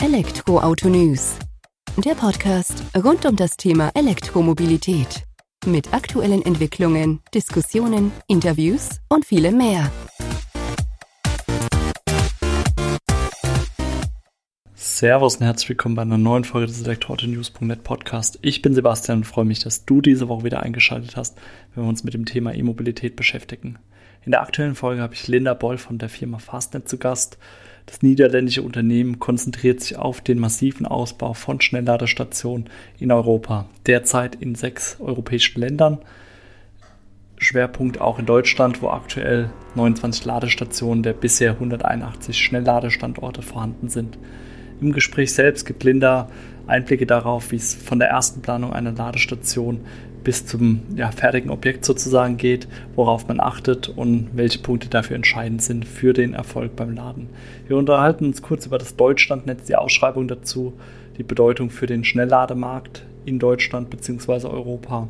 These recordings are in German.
Elektroauto News. Der Podcast rund um das Thema Elektromobilität. Mit aktuellen Entwicklungen, Diskussionen, Interviews und vielem mehr. Servus und herzlich willkommen bei einer neuen Folge des Elektroauto-News.net Podcast. Ich bin Sebastian und freue mich, dass du diese Woche wieder eingeschaltet hast, wenn wir uns mit dem Thema E-Mobilität beschäftigen. In der aktuellen Folge habe ich Linda Boll von der Firma Fastnet zu Gast. Das niederländische Unternehmen konzentriert sich auf den massiven Ausbau von Schnellladestationen in Europa, derzeit in sechs europäischen Ländern. Schwerpunkt auch in Deutschland, wo aktuell 29 Ladestationen der bisher 181 Schnellladestandorte vorhanden sind. Im Gespräch selbst gibt Linda Einblicke darauf, wie es von der ersten Planung einer Ladestation bis zum ja, fertigen Objekt sozusagen geht, worauf man achtet und welche Punkte dafür entscheidend sind für den Erfolg beim Laden. Wir unterhalten uns kurz über das Deutschlandnetz, die Ausschreibung dazu, die Bedeutung für den Schnelllademarkt in Deutschland bzw. Europa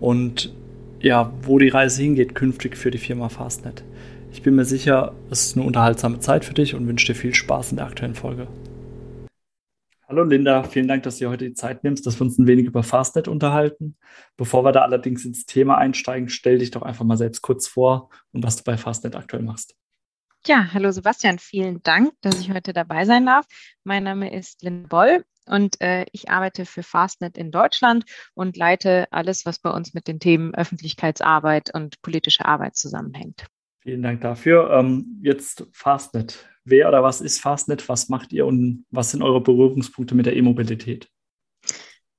und ja, wo die Reise hingeht künftig für die Firma Fastnet. Ich bin mir sicher, es ist eine unterhaltsame Zeit für dich und wünsche dir viel Spaß in der aktuellen Folge. Hallo Linda, vielen Dank, dass du heute die Zeit nimmst, dass wir uns ein wenig über Fastnet unterhalten. Bevor wir da allerdings ins Thema einsteigen, stell dich doch einfach mal selbst kurz vor und was du bei Fastnet aktuell machst. Ja, hallo Sebastian, vielen Dank, dass ich heute dabei sein darf. Mein Name ist Linda Boll und äh, ich arbeite für Fastnet in Deutschland und leite alles, was bei uns mit den Themen Öffentlichkeitsarbeit und politische Arbeit zusammenhängt. Vielen Dank dafür. Ähm, jetzt Fastnet. Wer oder was ist Fastnet? Was macht ihr und was sind eure Berührungspunkte mit der E-Mobilität?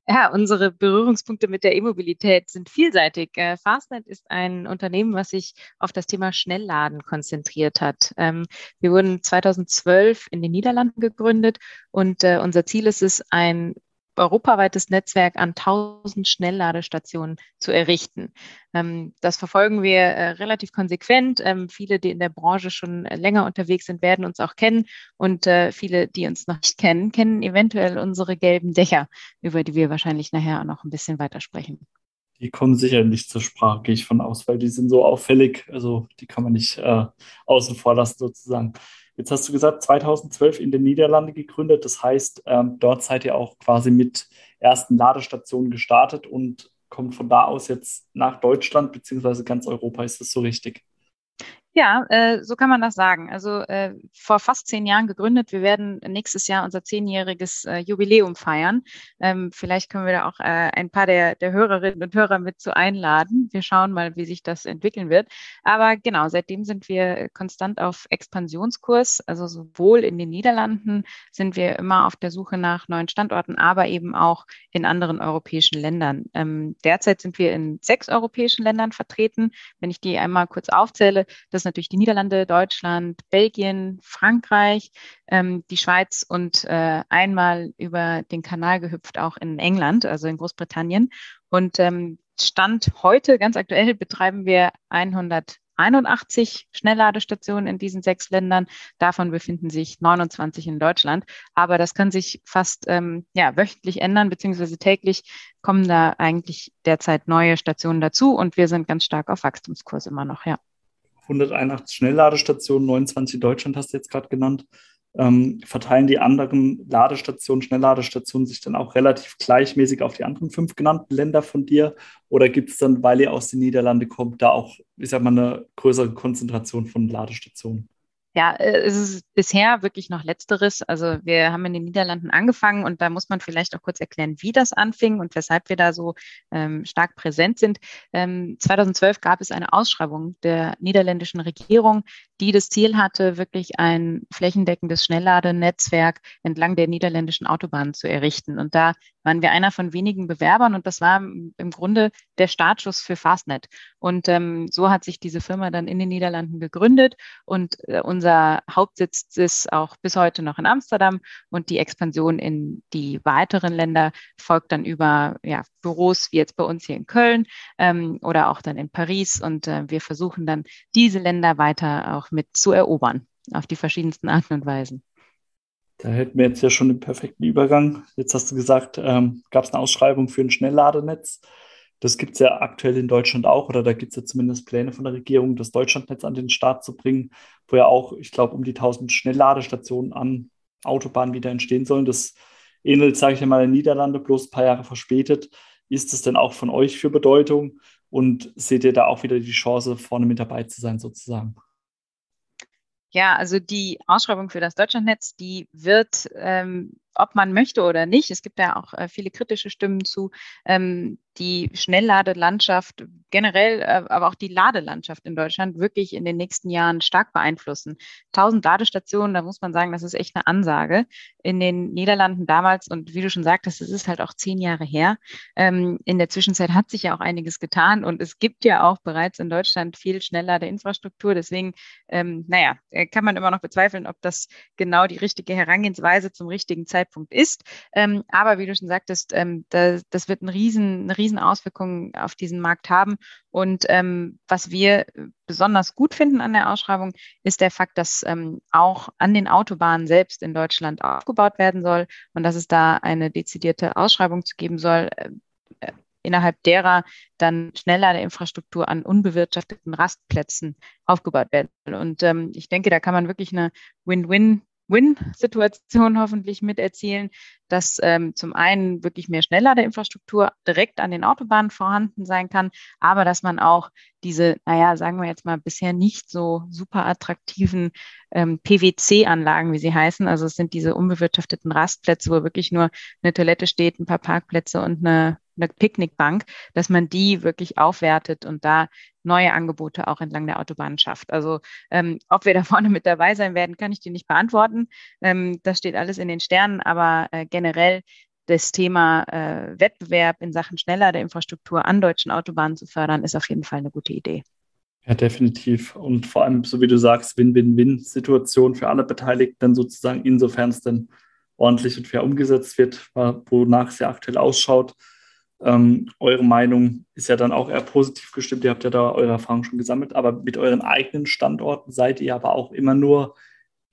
Ja, unsere Berührungspunkte mit der E-Mobilität sind vielseitig. Äh, Fastnet ist ein Unternehmen, was sich auf das Thema Schnellladen konzentriert hat. Ähm, wir wurden 2012 in den Niederlanden gegründet und äh, unser Ziel ist es, ein europaweites Netzwerk an 1000 Schnellladestationen zu errichten. Ähm, das verfolgen wir äh, relativ konsequent. Ähm, viele, die in der Branche schon länger unterwegs sind, werden uns auch kennen und äh, viele, die uns noch nicht kennen, kennen eventuell unsere gelben Dächer, über die wir wahrscheinlich nachher auch noch ein bisschen weiter sprechen. Die kommen sicher nicht zur Sprache, gehe ich von aus, weil die sind so auffällig. Also die kann man nicht äh, außen vor lassen sozusagen. Jetzt hast du gesagt, 2012 in den Niederlanden gegründet. Das heißt, ähm, dort seid ihr auch quasi mit ersten Ladestationen gestartet und kommt von da aus jetzt nach Deutschland beziehungsweise ganz Europa. Ist das so richtig? Ja, äh, so kann man das sagen. Also äh, vor fast zehn Jahren gegründet. Wir werden nächstes Jahr unser zehnjähriges äh, Jubiläum feiern. Ähm, vielleicht können wir da auch äh, ein paar der, der Hörerinnen und Hörer mit zu einladen. Wir schauen mal, wie sich das entwickeln wird. Aber genau, seitdem sind wir konstant auf Expansionskurs. Also sowohl in den Niederlanden sind wir immer auf der Suche nach neuen Standorten, aber eben auch in anderen europäischen Ländern. Ähm, derzeit sind wir in sechs europäischen Ländern vertreten. Wenn ich die einmal kurz aufzähle, das ist natürlich die Niederlande, Deutschland, Belgien, Frankreich, ähm, die Schweiz und äh, einmal über den Kanal gehüpft auch in England, also in Großbritannien. Und ähm, Stand heute, ganz aktuell, betreiben wir 181 Schnellladestationen in diesen sechs Ländern. Davon befinden sich 29 in Deutschland. Aber das kann sich fast ähm, ja, wöchentlich ändern, beziehungsweise täglich kommen da eigentlich derzeit neue Stationen dazu und wir sind ganz stark auf Wachstumskurs immer noch, ja. 181 Schnellladestationen, 29 in Deutschland hast du jetzt gerade genannt. Ähm, verteilen die anderen Ladestationen, Schnellladestationen sich dann auch relativ gleichmäßig auf die anderen fünf genannten Länder von dir? Oder gibt es dann, weil ihr aus den Niederlanden kommt, da auch, ich sag mal, eine größere Konzentration von Ladestationen? Ja, äh, es ist bisher wirklich noch Letzteres. Also wir haben in den Niederlanden angefangen und da muss man vielleicht auch kurz erklären, wie das anfing und weshalb wir da so ähm, stark präsent sind. Ähm, 2012 gab es eine Ausschreibung der niederländischen Regierung, die das Ziel hatte, wirklich ein flächendeckendes Schnellladenetzwerk entlang der niederländischen Autobahnen zu errichten. Und da waren wir einer von wenigen Bewerbern und das war im Grunde der Startschuss für Fastnet. Und ähm, so hat sich diese Firma dann in den Niederlanden gegründet und äh, unser Hauptsitz ist auch bis heute noch in Amsterdam und die Expansion in die weiteren Länder folgt dann über ja, Büros wie jetzt bei uns hier in Köln ähm, oder auch dann in Paris und äh, wir versuchen dann diese Länder weiter auch mit zu erobern auf die verschiedensten Arten und Weisen. Da hätten wir jetzt ja schon den perfekten Übergang. Jetzt hast du gesagt, ähm, gab es eine Ausschreibung für ein Schnellladenetz. Das gibt es ja aktuell in Deutschland auch, oder da gibt es ja zumindest Pläne von der Regierung, das Deutschlandnetz an den Start zu bringen, wo ja auch, ich glaube, um die 1000 Schnellladestationen an Autobahnen wieder entstehen sollen. Das ähnelt, sage ich mal, den Niederlanden, bloß ein paar Jahre verspätet. Ist es denn auch von euch für Bedeutung? Und seht ihr da auch wieder die Chance, vorne mit dabei zu sein, sozusagen? Ja, also die Ausschreibung für das Deutschlandnetz, die wird, ähm, ob man möchte oder nicht, es gibt ja auch äh, viele kritische Stimmen zu, ähm, die Schnellladelandschaft generell, äh, aber auch die Ladelandschaft in Deutschland wirklich in den nächsten Jahren stark beeinflussen. 1000 Ladestationen, da muss man sagen, das ist echt eine Ansage. In den Niederlanden damals, und wie du schon sagtest, es ist halt auch zehn Jahre her. Ähm, in der Zwischenzeit hat sich ja auch einiges getan und es gibt ja auch bereits in Deutschland viel Schnellladeinfrastruktur. Deswegen, ähm, naja, äh, kann man immer noch bezweifeln, ob das genau die richtige Herangehensweise zum richtigen Zeitpunkt ist. Ähm, aber wie du schon sagtest, ähm, da, das wird ein riesen, eine Riesenauswirkungen auf diesen Markt haben. Und ähm, was wir besonders gut finden an der Ausschreibung, ist der Fakt, dass ähm, auch an den Autobahnen selbst in Deutschland aufgebaut werden soll und dass es da eine dezidierte Ausschreibung zu geben soll, äh, äh innerhalb derer dann Schnellladeinfrastruktur an unbewirtschafteten Rastplätzen aufgebaut werden soll. Und ähm, ich denke, da kann man wirklich eine Win-Win Win-Situation hoffentlich miterzielen, dass ähm, zum einen wirklich mehr Schnellladeinfrastruktur direkt an den Autobahnen vorhanden sein kann, aber dass man auch diese, naja, sagen wir jetzt mal, bisher nicht so super attraktiven ähm, PWC-Anlagen, wie sie heißen, also es sind diese unbewirtschafteten Rastplätze, wo wirklich nur eine Toilette steht, ein paar Parkplätze und eine eine Picknickbank, dass man die wirklich aufwertet und da neue Angebote auch entlang der Autobahn schafft. Also ähm, ob wir da vorne mit dabei sein werden, kann ich dir nicht beantworten. Ähm, das steht alles in den Sternen, aber äh, generell das Thema äh, Wettbewerb in Sachen schneller der Infrastruktur an deutschen Autobahnen zu fördern, ist auf jeden Fall eine gute Idee. Ja, definitiv. Und vor allem, so wie du sagst, Win-Win-Win-Situation für alle Beteiligten, sozusagen, insofern es dann ordentlich und fair umgesetzt wird, wonach es ja aktuell ausschaut. Ähm, eure Meinung ist ja dann auch eher positiv gestimmt. Ihr habt ja da eure Erfahrungen schon gesammelt, aber mit euren eigenen Standorten seid ihr aber auch immer nur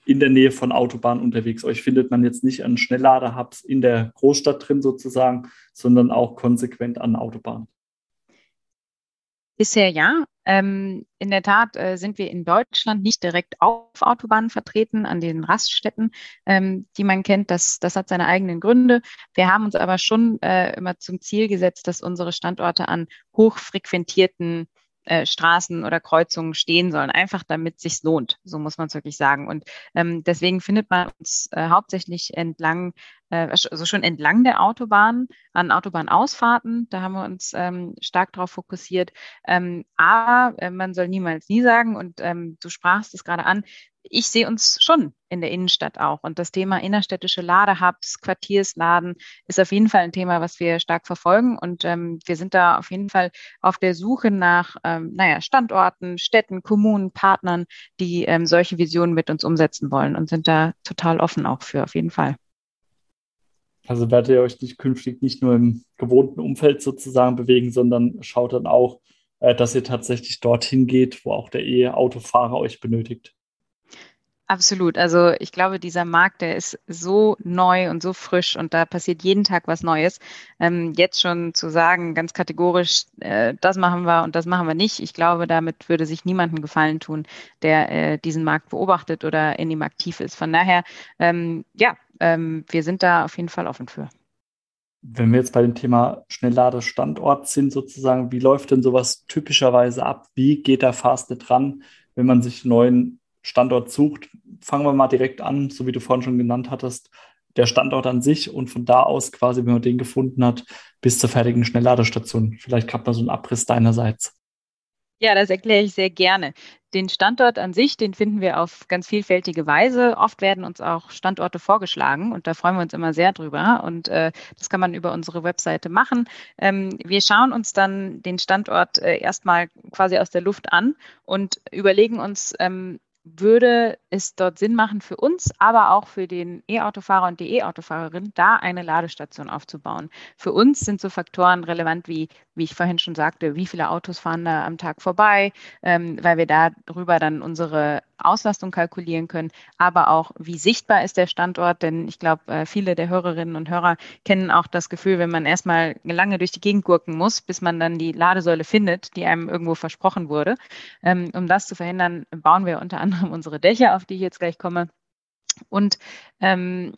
in der Nähe von Autobahnen unterwegs. Euch findet man jetzt nicht an Schnelllader-Hubs in der Großstadt drin sozusagen, sondern auch konsequent an Autobahnen. Bisher ja. Ähm, in der Tat äh, sind wir in Deutschland nicht direkt auf Autobahnen vertreten, an den Raststätten, ähm, die man kennt. Das, das hat seine eigenen Gründe. Wir haben uns aber schon äh, immer zum Ziel gesetzt, dass unsere Standorte an hochfrequentierten äh, Straßen oder Kreuzungen stehen sollen, einfach damit sich lohnt. So muss man es wirklich sagen. Und ähm, deswegen findet man uns äh, hauptsächlich entlang, also schon entlang der Autobahn, an Autobahnausfahrten. Da haben wir uns ähm, stark darauf fokussiert. Ähm, aber äh, man soll niemals nie sagen, und ähm, du sprachst es gerade an, ich sehe uns schon in der Innenstadt auch. Und das Thema innerstädtische Ladehubs, Quartiersladen ist auf jeden Fall ein Thema, was wir stark verfolgen. Und ähm, wir sind da auf jeden Fall auf der Suche nach, ähm, naja, Standorten, Städten, Kommunen, Partnern, die ähm, solche Visionen mit uns umsetzen wollen und sind da total offen auch für, auf jeden Fall. Also werdet ihr euch nicht künftig nicht nur im gewohnten Umfeld sozusagen bewegen, sondern schaut dann auch, äh, dass ihr tatsächlich dorthin geht, wo auch der E-Autofahrer euch benötigt. Absolut. Also ich glaube, dieser Markt, der ist so neu und so frisch und da passiert jeden Tag was Neues. Ähm, jetzt schon zu sagen, ganz kategorisch, äh, das machen wir und das machen wir nicht, ich glaube, damit würde sich niemandem Gefallen tun, der äh, diesen Markt beobachtet oder in ihm aktiv ist. Von daher, ähm, ja, ähm, wir sind da auf jeden Fall offen für. Wenn wir jetzt bei dem Thema Schnellladestandort sind, sozusagen, wie läuft denn sowas typischerweise ab? Wie geht der Fastnet ran, wenn man sich neuen Standort sucht, fangen wir mal direkt an, so wie du vorhin schon genannt hattest, der Standort an sich und von da aus quasi, wenn man den gefunden hat, bis zur fertigen Schnellladestation. Vielleicht gab man so einen Abriss deinerseits. Ja, das erkläre ich sehr gerne. Den Standort an sich, den finden wir auf ganz vielfältige Weise. Oft werden uns auch Standorte vorgeschlagen und da freuen wir uns immer sehr drüber. Und äh, das kann man über unsere Webseite machen. Ähm, wir schauen uns dann den Standort äh, erstmal quasi aus der Luft an und überlegen uns, ähm, würde es dort Sinn machen für uns, aber auch für den E-Autofahrer und die E-Autofahrerin, da eine Ladestation aufzubauen. Für uns sind so Faktoren relevant wie, wie ich vorhin schon sagte, wie viele Autos fahren da am Tag vorbei, ähm, weil wir darüber dann unsere Auslastung kalkulieren können, aber auch, wie sichtbar ist der Standort, denn ich glaube, äh, viele der Hörerinnen und Hörer kennen auch das Gefühl, wenn man erstmal lange durch die Gegend gurken muss, bis man dann die Ladesäule findet, die einem irgendwo versprochen wurde. Ähm, um das zu verhindern, bauen wir unter anderem unsere Dächer, auf die ich jetzt gleich komme Und ähm,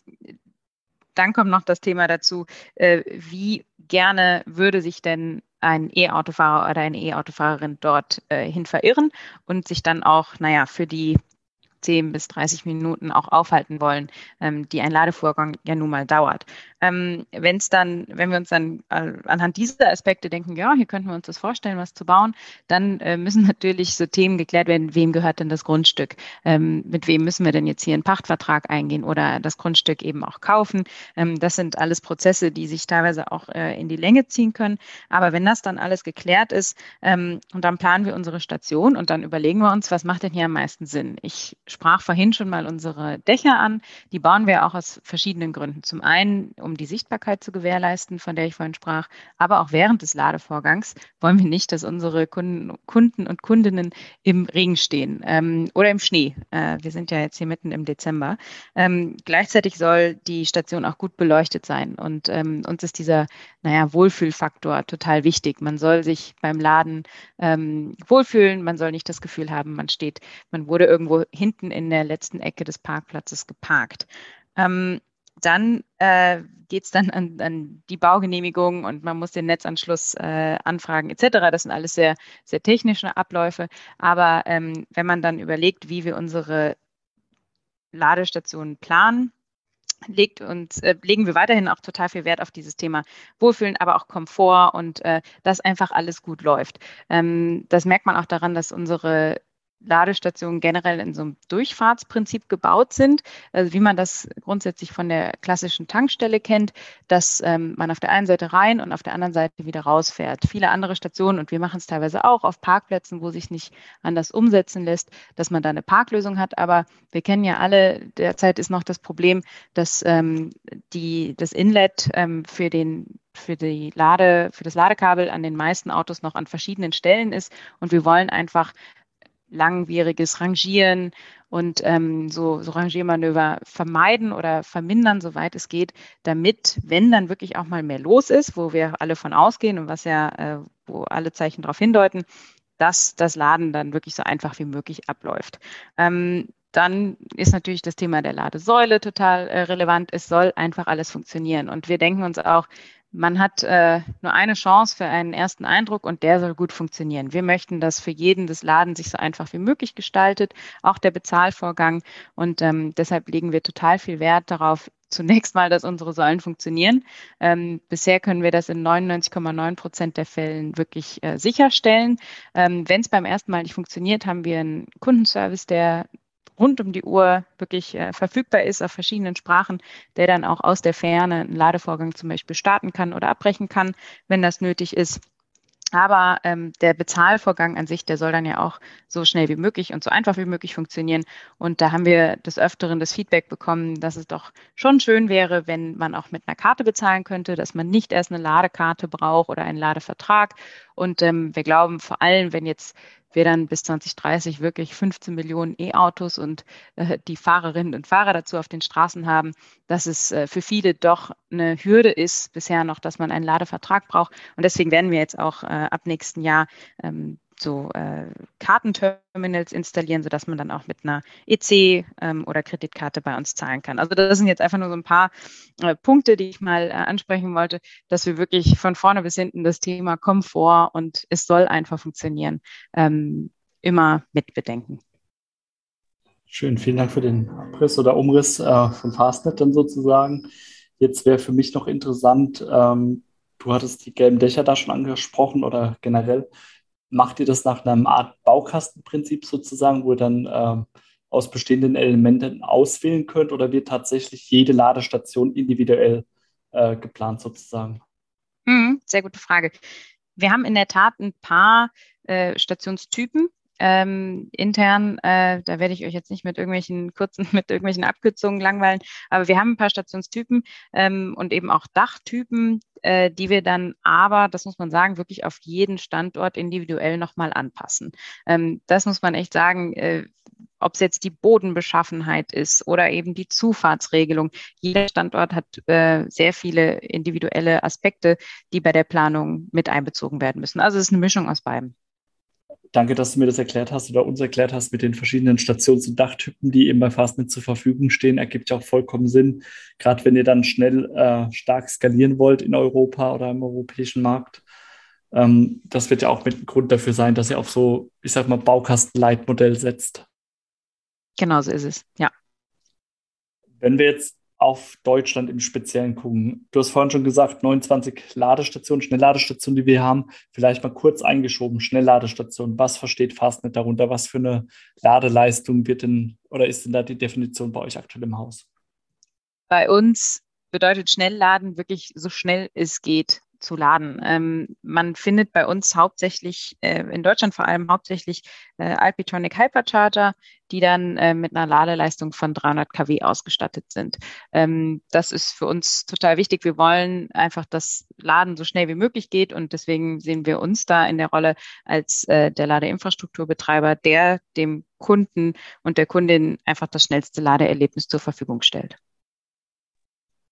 dann kommt noch das Thema dazu, äh, wie gerne würde sich denn ein E-Autofahrer oder eine E-Autofahrerin dort äh, hin verirren und sich dann auch, naja, für die 10 bis 30 Minuten auch aufhalten wollen, ähm, die ein Ladevorgang ja nun mal dauert. Ähm, wenn es dann, wenn wir uns dann äh, anhand dieser Aspekte denken, ja, hier könnten wir uns das vorstellen, was zu bauen, dann äh, müssen natürlich so Themen geklärt werden, wem gehört denn das Grundstück? Ähm, mit wem müssen wir denn jetzt hier einen Pachtvertrag eingehen oder das Grundstück eben auch kaufen? Ähm, das sind alles Prozesse, die sich teilweise auch äh, in die Länge ziehen können. Aber wenn das dann alles geklärt ist ähm, und dann planen wir unsere Station und dann überlegen wir uns, was macht denn hier am meisten Sinn? Ich sprach vorhin schon mal unsere Dächer an. Die bauen wir auch aus verschiedenen Gründen. Zum einen, um die Sichtbarkeit zu gewährleisten, von der ich vorhin sprach. Aber auch während des Ladevorgangs wollen wir nicht, dass unsere Kunden, Kunden und Kundinnen im Regen stehen ähm, oder im Schnee. Äh, wir sind ja jetzt hier mitten im Dezember. Ähm, gleichzeitig soll die Station auch gut beleuchtet sein. Und ähm, uns ist dieser, naja, Wohlfühlfaktor total wichtig. Man soll sich beim Laden ähm, wohlfühlen. Man soll nicht das Gefühl haben, man steht, man wurde irgendwo hinten in der letzten Ecke des Parkplatzes geparkt. Ähm, dann äh, geht es dann an, an, die Baugenehmigung und man muss den Netzanschluss äh, anfragen etc. Das sind alles sehr, sehr technische Abläufe. Aber ähm, wenn man dann überlegt, wie wir unsere Ladestationen planen, legt uns, äh, legen wir weiterhin auch total viel Wert auf dieses Thema Wohlfühlen, aber auch Komfort und äh, dass einfach alles gut läuft. Ähm, das merkt man auch daran, dass unsere Ladestationen generell in so einem Durchfahrtsprinzip gebaut sind, also wie man das grundsätzlich von der klassischen Tankstelle kennt, dass ähm, man auf der einen Seite rein und auf der anderen Seite wieder rausfährt. Viele andere Stationen, und wir machen es teilweise auch auf Parkplätzen, wo sich nicht anders umsetzen lässt, dass man da eine Parklösung hat. Aber wir kennen ja alle, derzeit ist noch das Problem, dass ähm, die, das Inlet ähm, für den für die Lade, für das Ladekabel an den meisten Autos noch an verschiedenen Stellen ist. Und wir wollen einfach langwieriges Rangieren und ähm, so, so Rangiermanöver vermeiden oder vermindern, soweit es geht, damit, wenn dann wirklich auch mal mehr los ist, wo wir alle von ausgehen und was ja, äh, wo alle Zeichen darauf hindeuten, dass das Laden dann wirklich so einfach wie möglich abläuft. Ähm, dann ist natürlich das Thema der Ladesäule total äh, relevant. Es soll einfach alles funktionieren. Und wir denken uns auch, man hat äh, nur eine Chance für einen ersten Eindruck und der soll gut funktionieren. Wir möchten, dass für jeden das Laden sich so einfach wie möglich gestaltet, auch der Bezahlvorgang. Und ähm, deshalb legen wir total viel Wert darauf, zunächst mal, dass unsere Säulen funktionieren. Ähm, bisher können wir das in 99,9 Prozent der Fällen wirklich äh, sicherstellen. Ähm, Wenn es beim ersten Mal nicht funktioniert, haben wir einen Kundenservice, der rund um die Uhr wirklich äh, verfügbar ist auf verschiedenen Sprachen, der dann auch aus der Ferne einen Ladevorgang zum Beispiel starten kann oder abbrechen kann, wenn das nötig ist. Aber ähm, der Bezahlvorgang an sich, der soll dann ja auch so schnell wie möglich und so einfach wie möglich funktionieren. Und da haben wir des Öfteren das Feedback bekommen, dass es doch schon schön wäre, wenn man auch mit einer Karte bezahlen könnte, dass man nicht erst eine Ladekarte braucht oder einen Ladevertrag. Und ähm, wir glauben vor allem, wenn jetzt wir dann bis 2030 wirklich 15 Millionen E-Autos und äh, die Fahrerinnen und Fahrer dazu auf den Straßen haben, dass es äh, für viele doch eine Hürde ist bisher noch, dass man einen Ladevertrag braucht. Und deswegen werden wir jetzt auch äh, ab nächsten Jahr ähm, so äh, Kartenterminals installieren, sodass man dann auch mit einer EC ähm, oder Kreditkarte bei uns zahlen kann. Also das sind jetzt einfach nur so ein paar äh, Punkte, die ich mal äh, ansprechen wollte, dass wir wirklich von vorne bis hinten das Thema Komfort und es soll einfach funktionieren, ähm, immer mit bedenken. Schön, vielen Dank für den Abriss oder Umriss äh, von Fastnet dann sozusagen. Jetzt wäre für mich noch interessant, ähm, du hattest die gelben Dächer da schon angesprochen oder generell macht ihr das nach einem Art Baukastenprinzip sozusagen, wo ihr dann ähm, aus bestehenden Elementen auswählen könnt oder wird tatsächlich jede Ladestation individuell äh, geplant sozusagen? Hm, sehr gute Frage. Wir haben in der Tat ein paar äh, Stationstypen, ähm, intern. Äh, da werde ich euch jetzt nicht mit irgendwelchen kurzen, mit irgendwelchen Abkürzungen langweilen, aber wir haben ein paar Stationstypen ähm, und eben auch Dachtypen, äh, die wir dann aber, das muss man sagen, wirklich auf jeden Standort individuell nochmal anpassen. Ähm, das muss man echt sagen. Äh, ob es jetzt die Bodenbeschaffenheit ist oder eben die Zufahrtsregelung. Jeder Standort hat äh, sehr viele individuelle Aspekte, die bei der Planung mit einbezogen werden müssen. Also es ist eine Mischung aus beiden. Danke, dass du mir das erklärt hast oder uns erklärt hast mit den verschiedenen Stations- und Dachtypen, die eben bei Fastnet zur Verfügung stehen. Ergibt ja auch vollkommen Sinn, gerade wenn ihr dann schnell äh, stark skalieren wollt in Europa oder im europäischen Markt. Ähm, das wird ja auch mit ein Grund dafür sein, dass ihr auf so, ich sag mal, Baukasten-Leitmodell setzt. Genau so ist es, ja. Wenn wir jetzt auf Deutschland im Speziellen gucken. Du hast vorhin schon gesagt, 29 Ladestationen, Schnellladestationen, die wir haben. Vielleicht mal kurz eingeschoben, Schnellladestationen. Was versteht Fastnet darunter? Was für eine Ladeleistung wird denn oder ist denn da die Definition bei euch aktuell im Haus? Bei uns bedeutet Schnellladen wirklich so schnell es geht zu laden. Ähm, man findet bei uns hauptsächlich, äh, in Deutschland vor allem hauptsächlich äh, Alpitronic Hypercharger, die dann äh, mit einer Ladeleistung von 300 kW ausgestattet sind. Ähm, das ist für uns total wichtig. Wir wollen einfach, dass Laden so schnell wie möglich geht und deswegen sehen wir uns da in der Rolle als äh, der Ladeinfrastrukturbetreiber, der dem Kunden und der Kundin einfach das schnellste Ladeerlebnis zur Verfügung stellt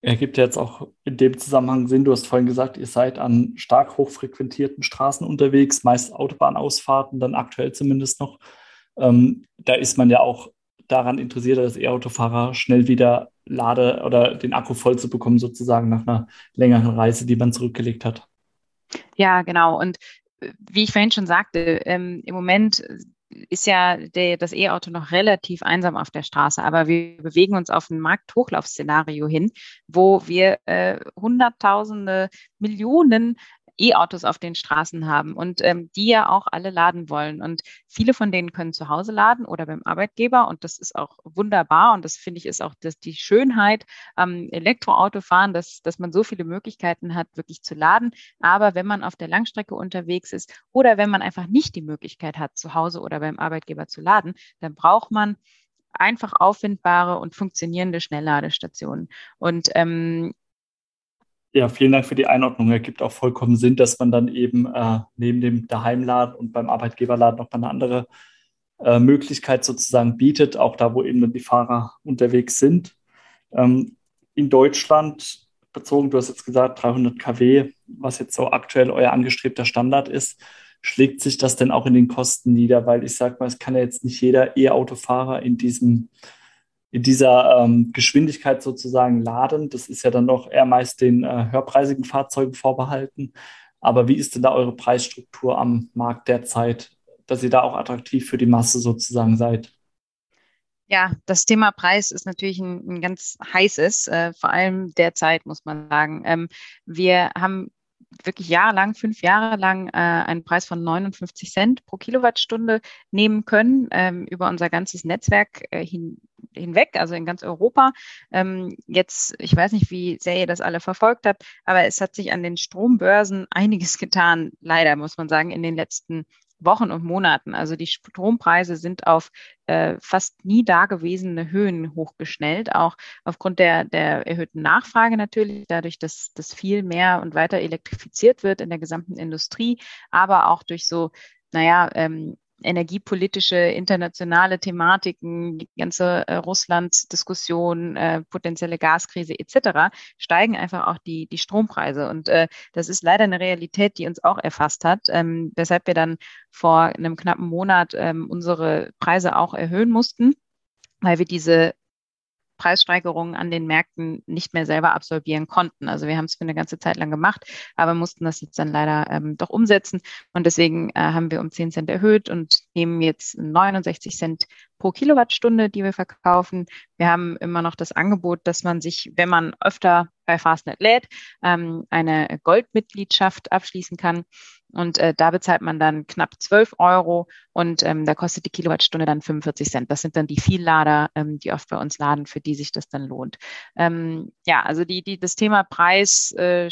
ergibt jetzt auch in dem Zusammenhang Sinn. Du hast vorhin gesagt, ihr seid an stark hochfrequentierten Straßen unterwegs, meist Autobahnausfahrten, dann aktuell zumindest noch. Ähm, da ist man ja auch daran interessiert, als E-Autofahrer schnell wieder Lade oder den Akku voll zu bekommen, sozusagen nach einer längeren Reise, die man zurückgelegt hat. Ja, genau. Und äh, wie ich vorhin schon sagte, ähm, im Moment ist ja der, das E-Auto noch relativ einsam auf der Straße, aber wir bewegen uns auf ein Markthochlaufszenario hin, wo wir äh, Hunderttausende, Millionen E-Autos auf den Straßen haben und ähm, die ja auch alle laden wollen. Und viele von denen können zu Hause laden oder beim Arbeitgeber und das ist auch wunderbar und das finde ich ist auch das, die Schönheit am Elektroautofahren, dass, dass man so viele Möglichkeiten hat, wirklich zu laden. Aber wenn man auf der Langstrecke unterwegs ist oder wenn man einfach nicht die Möglichkeit hat, zu Hause oder beim Arbeitgeber zu laden, dann braucht man einfach auffindbare und funktionierende Schnellladestationen. Und ähm, ja, vielen Dank für die Einordnung. Ergibt auch vollkommen Sinn, dass man dann eben äh, neben dem Daheimladen und beim Arbeitgeberladen noch mal eine andere äh, Möglichkeit sozusagen bietet, auch da, wo eben die Fahrer unterwegs sind. Ähm, in Deutschland bezogen, du hast jetzt gesagt 300 kW, was jetzt so aktuell euer angestrebter Standard ist, schlägt sich das denn auch in den Kosten nieder? Weil ich sage mal, es kann ja jetzt nicht jeder E-Autofahrer in diesem in dieser ähm, Geschwindigkeit sozusagen laden. Das ist ja dann noch eher meist den äh, höherpreisigen Fahrzeugen vorbehalten. Aber wie ist denn da eure Preisstruktur am Markt derzeit, dass ihr da auch attraktiv für die Masse sozusagen seid? Ja, das Thema Preis ist natürlich ein, ein ganz heißes, äh, vor allem derzeit muss man sagen. Ähm, wir haben wirklich jahrelang, fünf Jahre lang äh, einen Preis von 59 Cent pro Kilowattstunde nehmen können ähm, über unser ganzes Netzwerk äh, hin, hinweg, also in ganz Europa. Ähm, jetzt, ich weiß nicht, wie sehr ihr das alle verfolgt habt, aber es hat sich an den Strombörsen einiges getan, leider muss man sagen, in den letzten Wochen und Monaten. Also die Strompreise sind auf äh, fast nie dagewesene Höhen hochgeschnellt, auch aufgrund der, der erhöhten Nachfrage natürlich, dadurch, dass, dass viel mehr und weiter elektrifiziert wird in der gesamten Industrie, aber auch durch so naja, ähm, energiepolitische internationale Thematiken, die ganze äh, Russland-Diskussion, äh, potenzielle Gaskrise etc., steigen einfach auch die, die Strompreise. Und äh, das ist leider eine Realität, die uns auch erfasst hat, ähm, weshalb wir dann vor einem knappen Monat ähm, unsere Preise auch erhöhen mussten weil wir diese Preissteigerungen an den Märkten nicht mehr selber absolvieren konnten. Also wir haben es für eine ganze Zeit lang gemacht, aber mussten das jetzt dann leider ähm, doch umsetzen. Und deswegen äh, haben wir um 10 Cent erhöht und nehmen jetzt 69 Cent pro Kilowattstunde, die wir verkaufen. Wir haben immer noch das Angebot, dass man sich, wenn man öfter bei Fastnet lädt, ähm, eine Goldmitgliedschaft abschließen kann. Und äh, da bezahlt man dann knapp 12 Euro und ähm, da kostet die Kilowattstunde dann 45 Cent. Das sind dann die Viellader, ähm, die oft bei uns laden, für die sich das dann lohnt. Ähm, ja, also die, die, das Thema Preis, äh,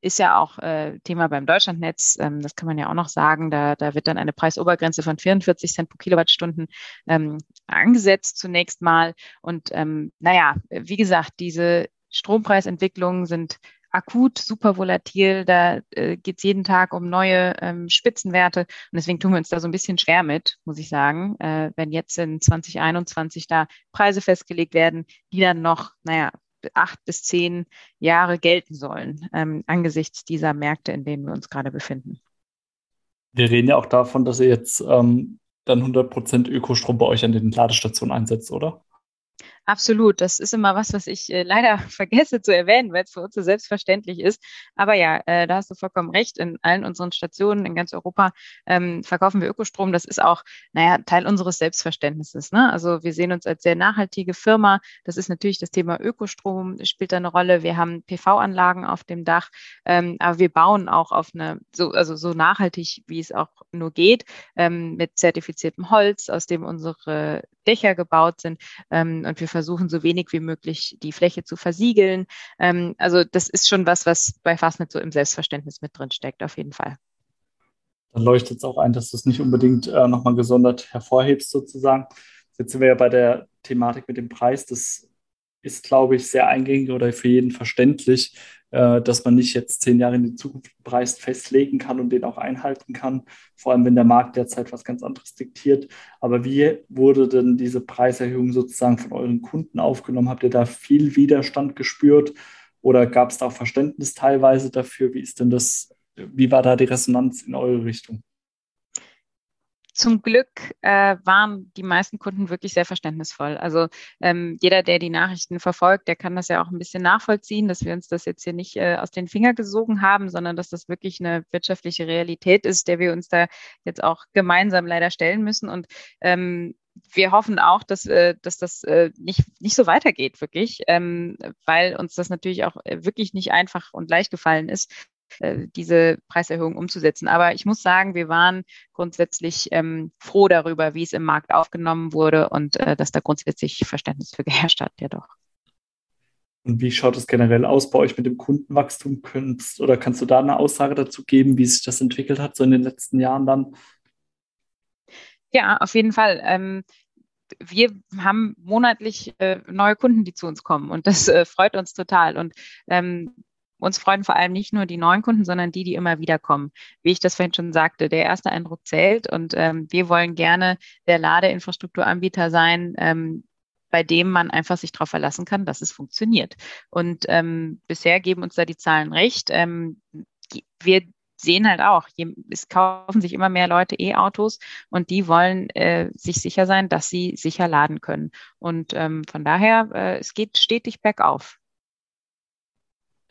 ist ja auch äh, Thema beim Deutschlandnetz. Ähm, das kann man ja auch noch sagen. Da, da wird dann eine Preisobergrenze von 44 Cent pro Kilowattstunden ähm, angesetzt zunächst mal. Und ähm, naja, wie gesagt, diese Strompreisentwicklungen sind akut super volatil. Da äh, geht es jeden Tag um neue ähm, Spitzenwerte. Und deswegen tun wir uns da so ein bisschen schwer mit, muss ich sagen, äh, wenn jetzt in 2021 da Preise festgelegt werden, die dann noch, naja, acht bis zehn Jahre gelten sollen, ähm, angesichts dieser Märkte, in denen wir uns gerade befinden. Wir reden ja auch davon, dass ihr jetzt ähm, dann 100% Ökostrom bei euch an den Ladestationen einsetzt, oder? Absolut. Das ist immer was, was ich äh, leider vergesse zu erwähnen, weil es für uns so selbstverständlich ist. Aber ja, äh, da hast du vollkommen recht. In allen unseren Stationen in ganz Europa ähm, verkaufen wir Ökostrom. Das ist auch, naja, Teil unseres Selbstverständnisses. Ne? Also wir sehen uns als sehr nachhaltige Firma. Das ist natürlich das Thema Ökostrom, spielt da eine Rolle. Wir haben PV-Anlagen auf dem Dach, ähm, aber wir bauen auch auf eine, so, also so nachhaltig, wie es auch nur geht, ähm, mit zertifiziertem Holz, aus dem unsere Dächer gebaut sind. Ähm, und wir versuchen so wenig wie möglich die Fläche zu versiegeln. Ähm, also das ist schon was, was bei Fastnet so im Selbstverständnis mit drin steckt, auf jeden Fall. Dann leuchtet es auch ein, dass du es nicht unbedingt äh, nochmal gesondert hervorhebst, sozusagen. Jetzt sind wir ja bei der Thematik mit dem Preis. Das ist, glaube ich, sehr eingängig oder für jeden verständlich, äh, dass man nicht jetzt zehn Jahre in die Zukunft einen Preis festlegen kann und den auch einhalten kann, vor allem wenn der Markt derzeit was ganz anderes diktiert. Aber wie wurde denn diese Preiserhöhung sozusagen von euren Kunden aufgenommen? Habt ihr da viel Widerstand gespürt oder gab es da auch Verständnis teilweise dafür? Wie ist denn das, wie war da die Resonanz in eure Richtung? Zum Glück äh, waren die meisten Kunden wirklich sehr verständnisvoll. Also ähm, jeder, der die Nachrichten verfolgt, der kann das ja auch ein bisschen nachvollziehen, dass wir uns das jetzt hier nicht äh, aus den Fingern gesogen haben, sondern dass das wirklich eine wirtschaftliche Realität ist, der wir uns da jetzt auch gemeinsam leider stellen müssen. Und ähm, wir hoffen auch, dass, äh, dass das äh, nicht, nicht so weitergeht, wirklich, ähm, weil uns das natürlich auch äh, wirklich nicht einfach und leicht gefallen ist, diese Preiserhöhung umzusetzen. Aber ich muss sagen, wir waren grundsätzlich ähm, froh darüber, wie es im Markt aufgenommen wurde und äh, dass da grundsätzlich Verständnis für geherrscht hat, ja doch. Und wie schaut es generell aus bei euch mit dem Kundenwachstum? Könntest, oder kannst du da eine Aussage dazu geben, wie sich das entwickelt hat, so in den letzten Jahren dann? Ja, auf jeden Fall. Ähm, wir haben monatlich äh, neue Kunden, die zu uns kommen und das äh, freut uns total. Und ähm, uns freuen vor allem nicht nur die neuen Kunden, sondern die, die immer wieder kommen. Wie ich das vorhin schon sagte, der erste Eindruck zählt und ähm, wir wollen gerne der Ladeinfrastrukturanbieter sein, ähm, bei dem man einfach sich darauf verlassen kann, dass es funktioniert. Und ähm, bisher geben uns da die Zahlen recht. Ähm, wir sehen halt auch, es kaufen sich immer mehr Leute E-Autos und die wollen äh, sich sicher sein, dass sie sicher laden können. Und ähm, von daher, äh, es geht stetig bergauf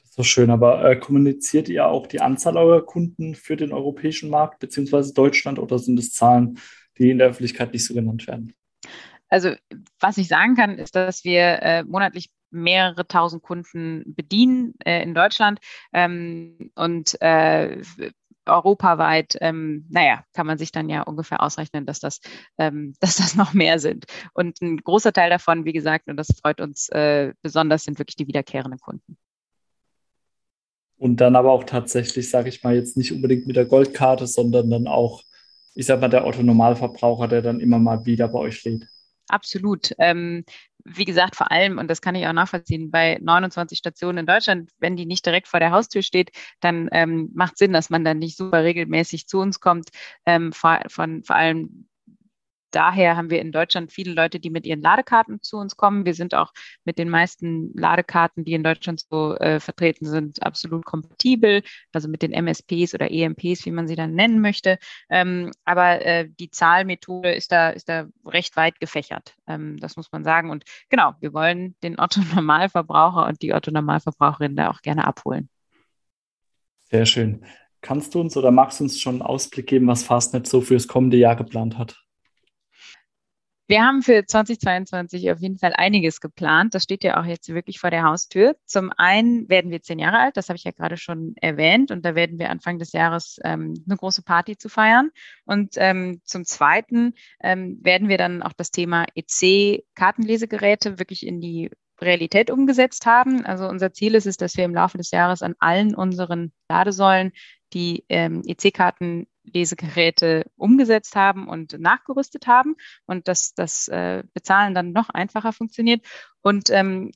so schön. Aber äh, kommuniziert ihr auch die Anzahl eurer Kunden für den europäischen Markt beziehungsweise Deutschland oder sind es Zahlen, die in der Öffentlichkeit nicht so genannt werden? Also was ich sagen kann, ist, dass wir äh, monatlich mehrere tausend Kunden bedienen äh, in Deutschland ähm, und äh, europaweit, ähm, naja, kann man sich dann ja ungefähr ausrechnen, dass das, ähm, dass das noch mehr sind. Und ein großer Teil davon, wie gesagt, und das freut uns äh, besonders, sind wirklich die wiederkehrenden Kunden. Und dann aber auch tatsächlich, sage ich mal, jetzt nicht unbedingt mit der Goldkarte, sondern dann auch, ich sag mal, der Otto-Normalverbraucher, der dann immer mal wieder bei euch lädt. Absolut. Ähm, wie gesagt, vor allem, und das kann ich auch nachvollziehen, bei 29 Stationen in Deutschland, wenn die nicht direkt vor der Haustür steht, dann ähm, macht Sinn, dass man dann nicht super regelmäßig zu uns kommt. Ähm, vor, von, vor allem daher haben wir in Deutschland viele Leute, die mit ihren Ladekarten zu uns kommen. Wir sind auch mit den meisten Ladekarten, die in Deutschland so äh, vertreten sind, absolut kompatibel, also mit den MSPs oder EMPs, wie man sie dann nennen möchte. Ähm, aber äh, die Zahlmethode ist da, ist da recht weit gefächert. Ähm, das muss man sagen. Und genau, wir wollen den Otto-Normalverbraucher und die Otto-Normalverbraucherin da auch gerne abholen. Sehr schön. Kannst du uns oder magst du uns schon einen Ausblick geben, was Fastnet so fürs kommende Jahr geplant hat? Wir haben für 2022 auf jeden Fall einiges geplant. Das steht ja auch jetzt wirklich vor der Haustür. Zum einen werden wir zehn Jahre alt, das habe ich ja gerade schon erwähnt, und da werden wir Anfang des Jahres ähm, eine große Party zu feiern. Und ähm, zum zweiten ähm, werden wir dann auch das Thema EC-Kartenlesegeräte wirklich in die Realität umgesetzt haben. Also unser Ziel ist es, dass wir im Laufe des Jahres an allen unseren Ladesäulen die ähm, EC-Karten Lesegeräte umgesetzt haben und nachgerüstet haben und dass das äh, Bezahlen dann noch einfacher funktioniert. Und ähm,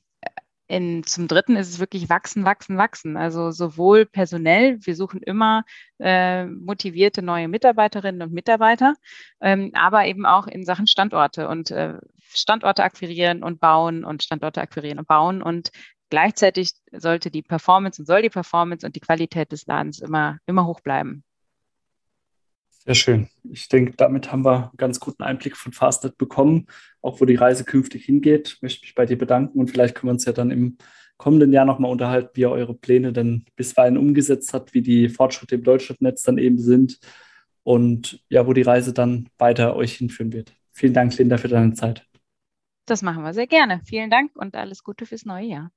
in, zum Dritten ist es wirklich wachsen, wachsen, wachsen. Also sowohl personell, wir suchen immer äh, motivierte neue Mitarbeiterinnen und Mitarbeiter, ähm, aber eben auch in Sachen Standorte und äh, Standorte akquirieren und bauen und Standorte akquirieren und bauen. Und gleichzeitig sollte die Performance und soll die Performance und die Qualität des Ladens immer, immer hoch bleiben. Sehr schön. Ich denke, damit haben wir einen ganz guten Einblick von Fastnet bekommen, auch wo die Reise künftig hingeht. Ich möchte mich bei dir bedanken und vielleicht können wir uns ja dann im kommenden Jahr nochmal unterhalten, wie ihr eure Pläne denn bisweilen umgesetzt habt, wie die Fortschritte im Deutschlandnetz dann eben sind und ja, wo die Reise dann weiter euch hinführen wird. Vielen Dank, Linda, für deine Zeit. Das machen wir sehr gerne. Vielen Dank und alles Gute fürs neue Jahr.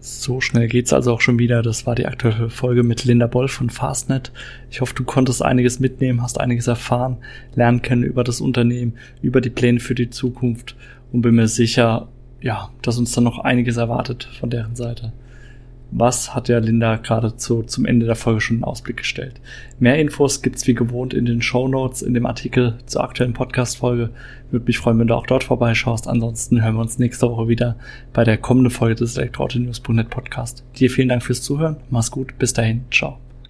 So schnell geht's also auch schon wieder. Das war die aktuelle Folge mit Linda Boll von Fastnet. Ich hoffe, du konntest einiges mitnehmen, hast einiges erfahren, lernen können über das Unternehmen, über die Pläne für die Zukunft und bin mir sicher, ja, dass uns dann noch einiges erwartet von deren Seite. Was hat ja Linda gerade zu, zum Ende der Folge schon einen Ausblick gestellt? Mehr Infos gibt's wie gewohnt in den Show Notes, in dem Artikel zur aktuellen Podcast-Folge. Würde mich freuen, wenn du auch dort vorbeischaust. Ansonsten hören wir uns nächste Woche wieder bei der kommenden Folge des Elektroauto-News.net Podcast. Dir vielen Dank fürs Zuhören. Mach's gut. Bis dahin. Ciao.